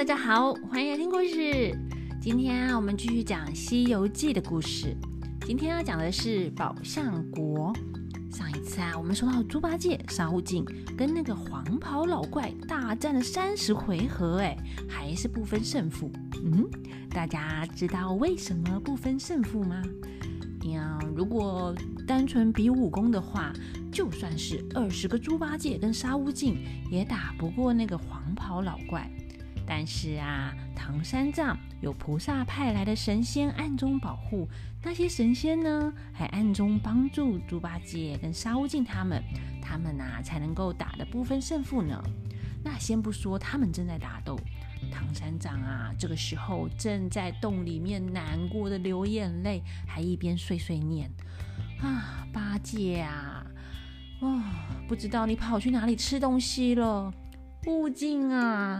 大家好，欢迎来听故事。今天啊，我们继续讲《西游记》的故事。今天要讲的是宝象国。上一次啊，我们说到猪八戒、沙悟净跟那个黄袍老怪大战了三十回合，哎，还是不分胜负。嗯，大家知道为什么不分胜负吗？呀，如果单纯比武功的话，就算是二十个猪八戒跟沙悟净，也打不过那个黄袍老怪。但是啊，唐三藏有菩萨派来的神仙暗中保护，那些神仙呢，还暗中帮助猪八戒跟沙悟净他们，他们呐才能够打得不分胜负呢。那先不说他们正在打斗，唐三藏啊，这个时候正在洞里面难过的流眼泪，还一边碎碎念啊，八戒啊，啊，不知道你跑去哪里吃东西了，悟净啊。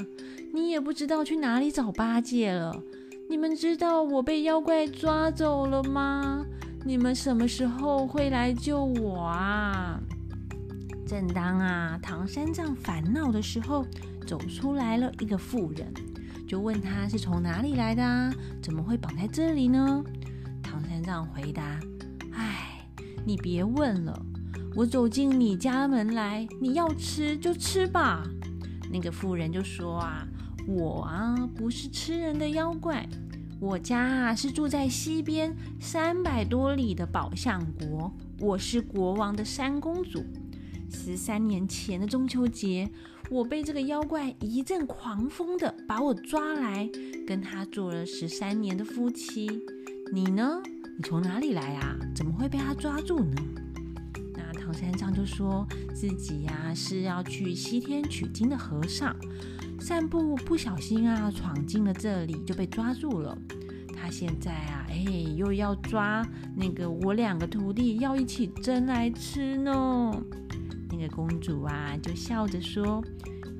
你也不知道去哪里找八戒了。你们知道我被妖怪抓走了吗？你们什么时候会来救我啊？正当啊唐三藏烦恼的时候，走出来了一个妇人，就问他是从哪里来的啊？怎么会绑在这里呢？唐三藏回答：“哎，你别问了，我走进你家门来，你要吃就吃吧。”那个妇人就说啊。我啊，不是吃人的妖怪，我家啊是住在西边三百多里的宝象国，我是国王的三公主。十三年前的中秋节，我被这个妖怪一阵狂风的把我抓来，跟他做了十三年的夫妻。你呢？你从哪里来啊？怎么会被他抓住呢？唐三藏就说自己呀是要去西天取经的和尚。散步不小心啊，闯进了这里就被抓住了。他现在啊，哎，又要抓那个我两个徒弟，要一起蒸来吃呢。那个公主啊，就笑着说：“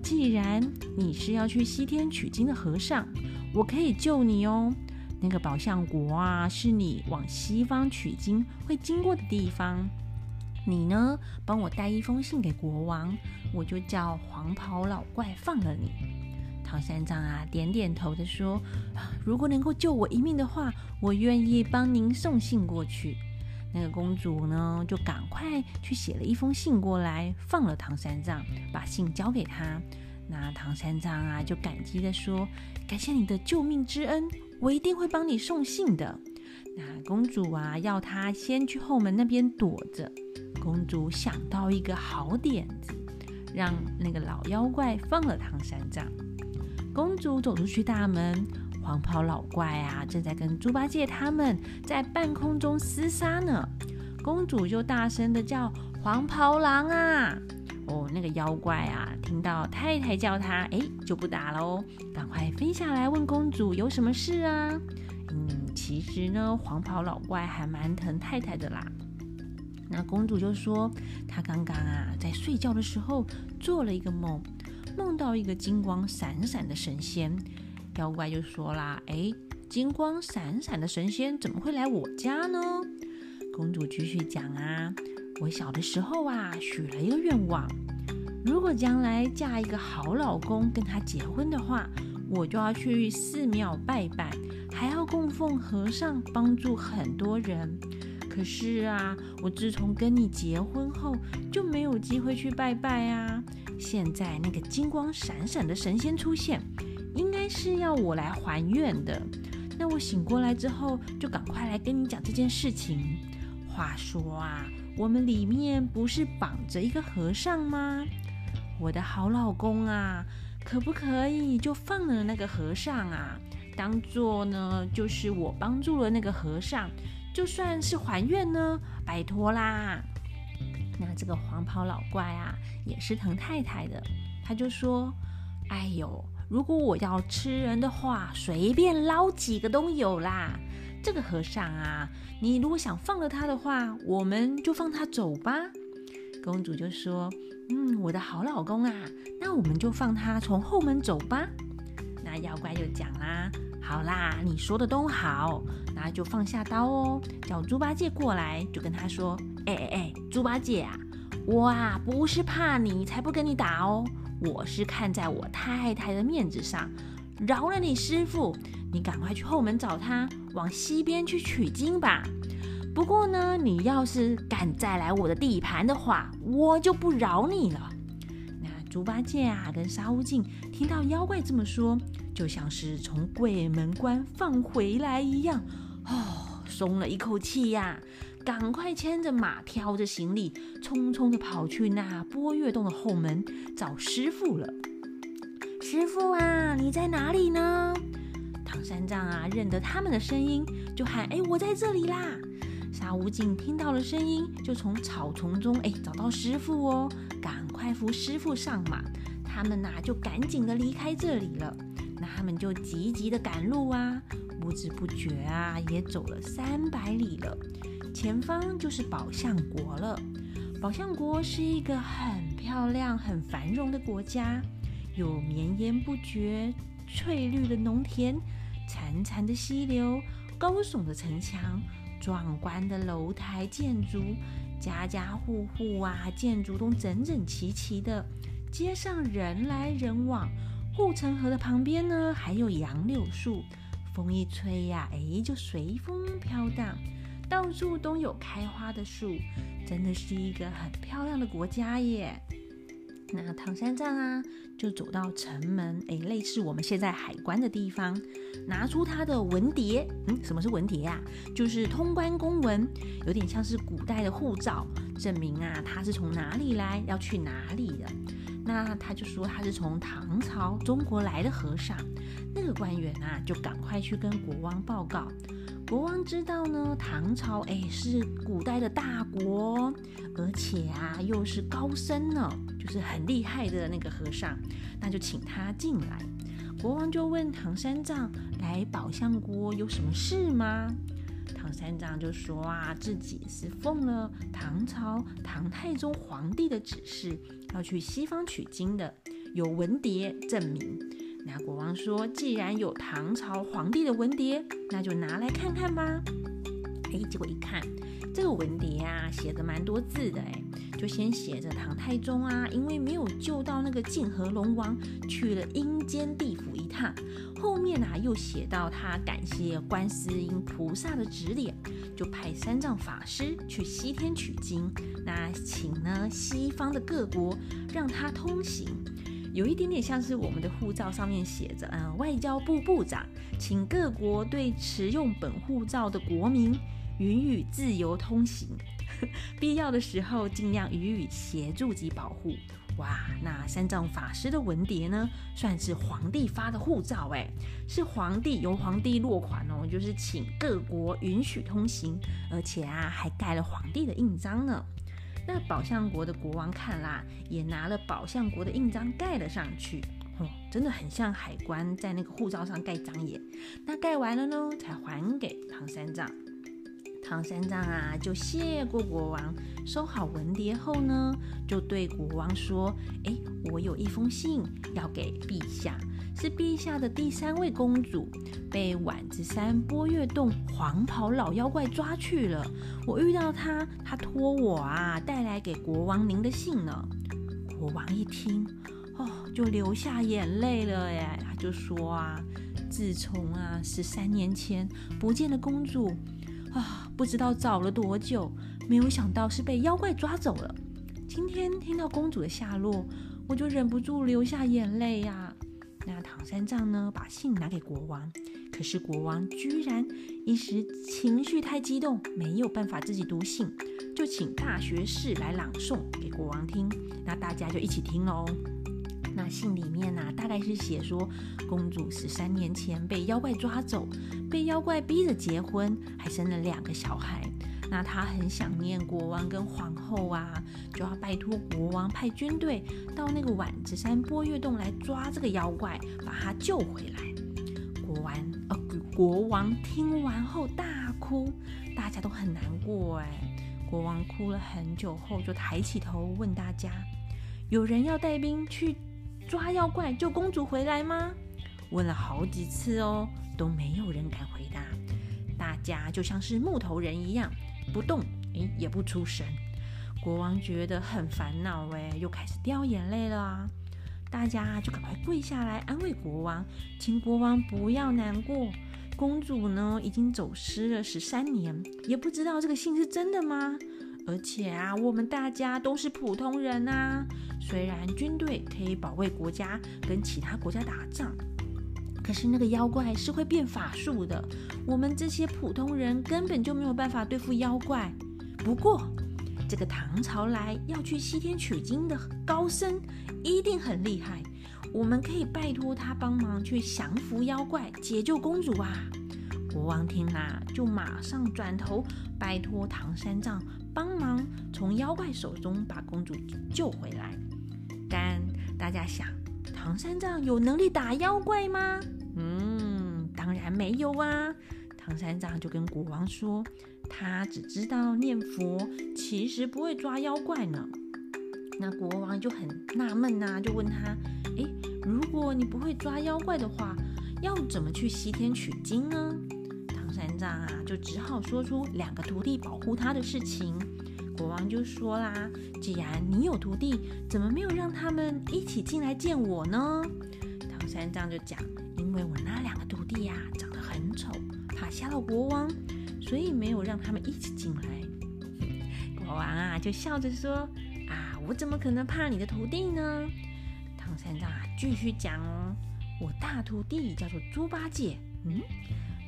既然你是要去西天取经的和尚，我可以救你哦。那个宝象国啊，是你往西方取经会经过的地方。你呢，帮我带一封信给国王，我就叫黄袍老怪放了你。”唐三藏啊，点点头的说：“如果能够救我一命的话，我愿意帮您送信过去。”那个公主呢，就赶快去写了一封信过来，放了唐三藏，把信交给他。那唐三藏啊，就感激的说：“感谢你的救命之恩，我一定会帮你送信的。”那公主啊，要他先去后门那边躲着。公主想到一个好点子，让那个老妖怪放了唐三藏。公主走出去大门，黄袍老怪啊，正在跟猪八戒他们在半空中厮杀呢。公主就大声的叫：“黄袍郎啊！”哦，那个妖怪啊，听到太太叫他，哎，就不打了哦，赶快飞下来问公主有什么事啊？嗯，其实呢，黄袍老怪还蛮疼太太的啦。那公主就说，她刚刚啊，在睡觉的时候做了一个梦。梦到一个金光闪闪的神仙，妖怪就说啦：“哎，金光闪闪的神仙怎么会来我家呢？”公主继续讲啊：“我小的时候啊，许了一个愿望，如果将来嫁一个好老公跟他结婚的话，我就要去寺庙拜拜，还要供奉和尚，帮助很多人。可是啊，我自从跟你结婚后，就没有机会去拜拜啊。”现在那个金光闪闪的神仙出现，应该是要我来还愿的。那我醒过来之后，就赶快来跟你讲这件事情。话说啊，我们里面不是绑着一个和尚吗？我的好老公啊，可不可以就放了那个和尚啊？当做呢，就是我帮助了那个和尚，就算是还愿呢？拜托啦！那这个黄袍老怪啊，也是疼太太的，他就说：“哎呦，如果我要吃人的话，随便捞几个都有啦。这个和尚啊，你如果想放了他的话，我们就放他走吧。”公主就说：“嗯，我的好老公啊，那我们就放他从后门走吧。”那妖怪就讲啦：“好啦，你说的都好，那就放下刀哦，叫猪八戒过来，就跟他说。”哎哎哎，猪八戒啊，我啊不是怕你才不跟你打哦，我是看在我太太的面子上，饶了你师傅，你赶快去后门找他，往西边去取经吧。不过呢，你要是敢再来我的地盘的话，我就不饶你了。”那猪八戒啊，跟沙悟净听到妖怪这么说，就像是从鬼门关放回来一样，哦，松了一口气呀。赶快牵着马，挑着行李，匆匆的跑去那波月洞的后门找师傅了。师傅啊，你在哪里呢？唐三藏啊，认得他们的声音，就喊：“哎，我在这里啦！”沙悟净听到了声音，就从草丛中哎找到师傅哦，赶快扶师傅上马。他们呐就赶紧的离开这里了。他们就急急的赶路啊，不知不觉啊也走了三百里了。前方就是宝象国了。宝象国是一个很漂亮、很繁荣的国家，有绵延不绝、翠绿的农田、潺潺的溪流、高耸的城墙、壮观的楼台建筑，家家户户啊，建筑都整整齐齐的，街上人来人往。护城河的旁边呢，还有杨柳树，风一吹呀，哎，就随风飘荡。到处都有开花的树，真的是一个很漂亮的国家耶。那唐三藏啊，就走到城门，哎，类似我们现在海关的地方，拿出他的文牒。嗯，什么是文牒呀？就是通关公文，有点像是古代的护照，证明啊他是从哪里来，要去哪里的。那他就说他是从唐朝中国来的和尚。那个官员啊，就赶快去跟国王报告。国王知道呢，唐朝哎是古代的大国，而且啊又是高僧呢，就是很厉害的那个和尚，那就请他进来。国王就问唐三藏：“来宝象国有什么事吗？”唐三藏就说：“啊，自己是奉了唐朝唐太宗皇帝的指示，要去西方取经的，有文牒证明。”那国王说：“既然有唐朝皇帝的文牒，那就拿来看看吧。”哎，结果一看，这个文牒啊，写的蛮多字的。哎，就先写着唐太宗啊，因为没有救到那个泾河龙王，去了阴间地府一趟。后面啊，又写到他感谢观世音菩萨的指点，就派三藏法师去西天取经。那请呢西方的各国让他通行。有一点点像是我们的护照上面写着，嗯，外交部部长请各国对持用本护照的国民允许自由通行，必要的时候尽量予以协助及保护。哇，那三藏法师的文牒呢，算是皇帝发的护照，哎，是皇帝由皇帝落款哦，就是请各国允许通行，而且啊，还盖了皇帝的印章呢。那宝象国的国王看啦，也拿了宝象国的印章盖了上去，哦，真的很像海关在那个护照上盖章耶。那盖完了呢，才还给唐三藏。唐三藏啊，就谢过国王，收好文牒后呢，就对国王说：“哎，我有一封信要给陛下。”是陛下的第三位公主，被晚子山波月洞黄袍老妖怪抓去了。我遇到他，他托我啊带来给国王您的信呢。国王一听，哦，就流下眼泪了耶。他就说啊，自从啊十三年前不见了公主啊，不知道找了多久，没有想到是被妖怪抓走了。今天听到公主的下落，我就忍不住流下眼泪呀。那唐三藏呢，把信拿给国王，可是国王居然一时情绪太激动，没有办法自己读信，就请大学士来朗诵给国王听。那大家就一起听喽。那信里面呢，大概是写说，公主十三年前被妖怪抓走，被妖怪逼着结婚，还生了两个小孩。那他很想念国王跟皇后啊，就要拜托国王派军队到那个碗子山波月洞来抓这个妖怪，把他救回来。国王呃，国王听完后大哭，大家都很难过哎。国王哭了很久后，就抬起头问大家：有人要带兵去抓妖怪救公主回来吗？问了好几次哦，都没有人敢回答。大家就像是木头人一样。不动，诶，也不出声。国王觉得很烦恼，诶，又开始掉眼泪了啊。大家就赶快跪下来安慰国王，请国王不要难过。公主呢，已经走失了十三年，也不知道这个信是真的吗？而且啊，我们大家都是普通人啊。虽然军队可以保卫国家，跟其他国家打仗，可是那个妖怪是会变法术的。我们这些普通人根本就没有办法对付妖怪。不过，这个唐朝来要去西天取经的高僧一定很厉害。我们可以拜托他帮忙去降服妖怪，解救公主啊！国王听啦，就马上转头拜托唐三藏帮忙从妖怪手中把公主救回来。但大家想，唐三藏有能力打妖怪吗？当然没有啊！唐三藏就跟国王说，他只知道念佛，其实不会抓妖怪呢。那国王就很纳闷呐，就问他：“诶，如果你不会抓妖怪的话，要怎么去西天取经呢？”唐三藏啊，就只好说出两个徒弟保护他的事情。国王就说啦：“既然你有徒弟，怎么没有让他们一起进来见我呢？”唐三藏就讲：“因为我那两个弟呀，长得很丑，怕吓到国王，所以没有让他们一起进来。”国王啊，就笑着说。啊我怎么可能怕你的徒弟呢？唐三藏啊，继续讲哦。我大徒弟叫做猪八戒，嗯，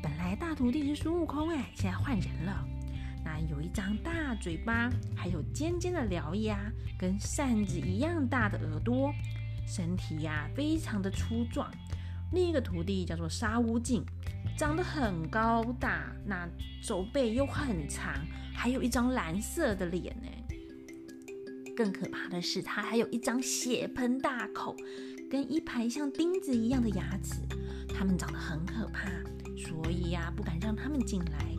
本来大徒弟是孙悟空，哎，现在换人了。那有一张大嘴巴，还有尖尖的獠牙，跟扇子一样大的耳朵，身体呀非常的粗壮。另一个徒弟叫做沙悟净，长得很高大，那手背又很长，还有一张蓝色的脸呢。更可怕的是，他还有一张血盆大口，跟一排像钉子一样的牙齿，他们长得很可怕，所以呀，不敢让他们进来。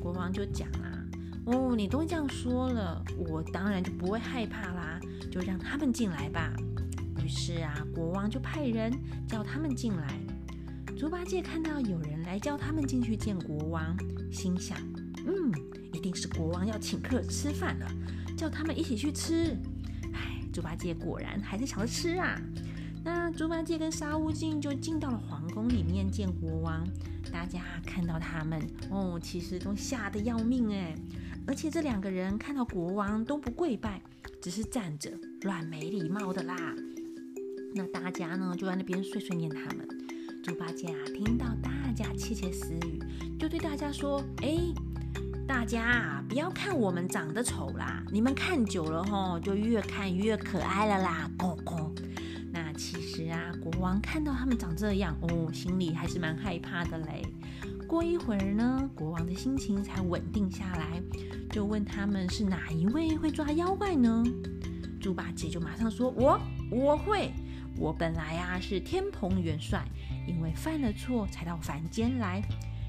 国王就讲啊，哦，你都这样说了，我当然就不会害怕啦，就让他们进来吧。是啊，国王就派人叫他们进来。猪八戒看到有人来叫他们进去见国王，心想，嗯，一定是国王要请客吃饭了。叫他们一起去吃，哎，猪八戒果然还是想着吃啊。那猪八戒跟沙悟净就进到了皇宫里面见国王。大家看到他们哦，其实都吓得要命哎。而且这两个人看到国王都不跪拜，只是站着，乱没礼貌的啦。那大家呢就在那边碎碎念他们。猪八戒啊，听到大家窃窃私语，就对大家说：“哎。”大家啊，不要看我们长得丑啦，你们看久了吼，就越看越可爱了啦。公公，那其实啊，国王看到他们长这样哦，心里还是蛮害怕的嘞。过一会儿呢，国王的心情才稳定下来，就问他们是哪一位会抓妖怪呢？猪八戒就马上说：“我我会，我本来啊是天蓬元帅，因为犯了错才到凡间来。”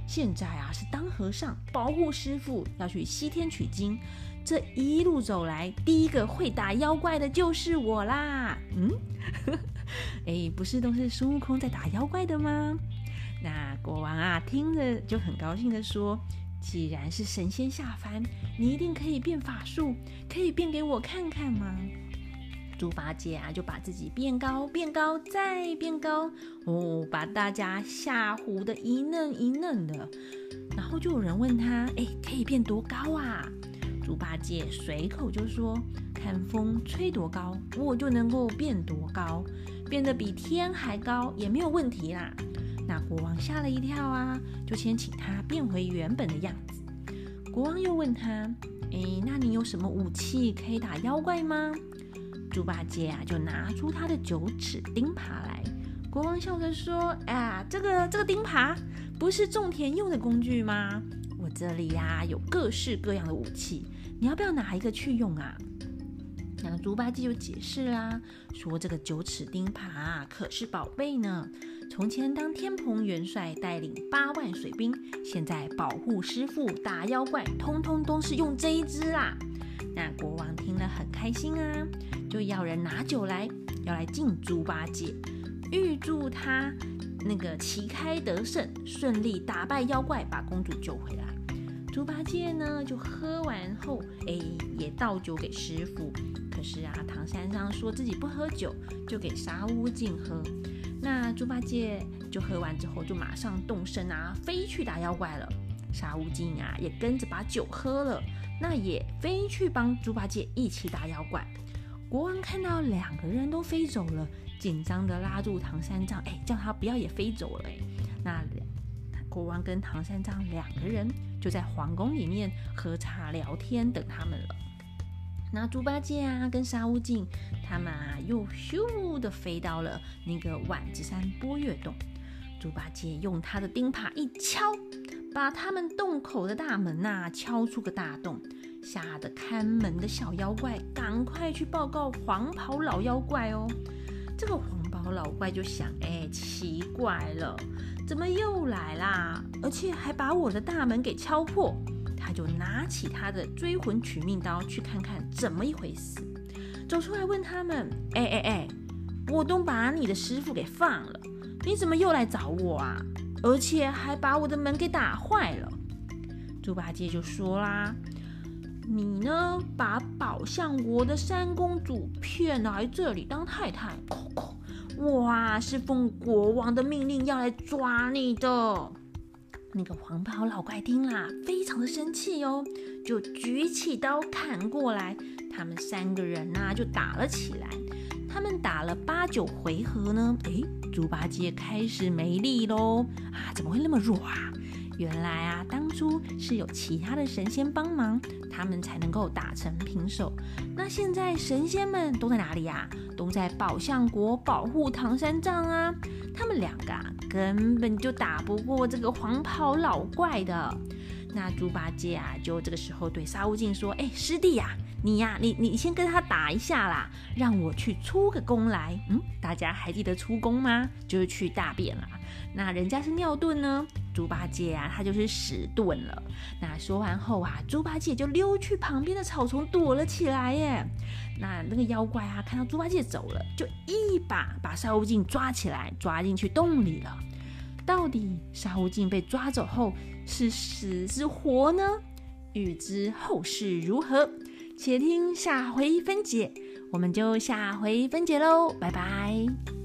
现在啊，是当和尚保护师傅，要去西天取经。这一路走来，第一个会打妖怪的就是我啦。嗯，哎，不是都是孙悟空在打妖怪的吗？那国王啊，听着就很高兴的说：“既然是神仙下凡，你一定可以变法术，可以变给我看看吗？”猪八戒啊，就把自己变高、变高、再变高，哦，把大家吓唬的一愣一愣的。然后就有人问他：“哎，可以变多高啊？”猪八戒随口就说：“看风吹多高，我就能够变多高，变得比天还高也没有问题啦。”那国王吓了一跳啊，就先请他变回原本的样子。国王又问他：“哎，那你有什么武器可以打妖怪吗？”猪八戒啊，就拿出他的九齿钉耙来。国王笑着说：“啊，这个这个钉耙不是种田用的工具吗？我这里呀有各式各样的武器，你要不要拿一个去用啊？”那猪八戒就解释啦，说这个九齿钉耙可是宝贝呢。从前当天蓬元帅，带领八万水兵，现在保护师傅打妖怪，通通都是用这一支啦。那国王听了很开心啊，就要人拿酒来，要来敬猪八戒，预祝他那个旗开得胜，顺利打败妖怪，把公主救回来。猪八戒呢就喝完后，哎，也倒酒给师傅。可是啊，唐三藏说自己不喝酒，就给沙悟净喝。那猪八戒就喝完之后，就马上动身啊，飞去打妖怪了。沙悟净啊，也跟着把酒喝了，那也飞去帮猪八戒一起打妖怪。国王看到两个人都飞走了，紧张的拉住唐三藏，哎，叫他不要也飞走了。哎，那国王跟唐三藏两个人就在皇宫里面喝茶聊天，等他们了。那猪八戒啊，跟沙悟净他们啊，又咻的飞到了那个万子山波月洞。猪八戒用他的钉耙一敲，把他们洞口的大门呐敲出个大洞，吓得看门的小妖怪赶快去报告黄袍老妖怪哦。这个黄袍老怪就想，哎，奇怪了，怎么又来啦？而且还把我的大门给敲破。他就拿起他的追魂取命刀去看看怎么一回事，走出来问他们，哎哎哎，我都把你的师傅给放了。你怎么又来找我啊？而且还把我的门给打坏了。猪八戒就说啦：“你呢，把宝象国的三公主骗来这里当太太，我啊是奉国王的命令要来抓你的。”那个黄袍老怪听啦，非常的生气哦，就举起刀砍过来。他们三个人呐，就打了起来。他们打了八九回合呢，诶，猪八戒开始没力喽啊！怎么会那么弱啊？原来啊，当初是有其他的神仙帮忙，他们才能够打成平手。那现在神仙们都在哪里呀？都在宝象国保护唐三藏啊！他们两个啊，根本就打不过这个黄袍老怪的。那猪八戒啊，就这个时候对沙悟净说：“哎，师弟呀，你呀，你你先跟他打一下啦，让我去出个宫来。嗯，大家还记得出宫吗？就是去大便啦。那人家是尿遁呢，猪八戒啊，他就是屎遁了。那说完后啊，猪八戒就溜去旁边的草丛躲了起来耶。那那个妖怪啊，看到猪八戒走了，就一把把沙悟净抓起来，抓进去洞里了。到底沙悟净被抓走后是死是活呢？欲知后事如何，且听下回分解。我们就下回分解喽，拜拜。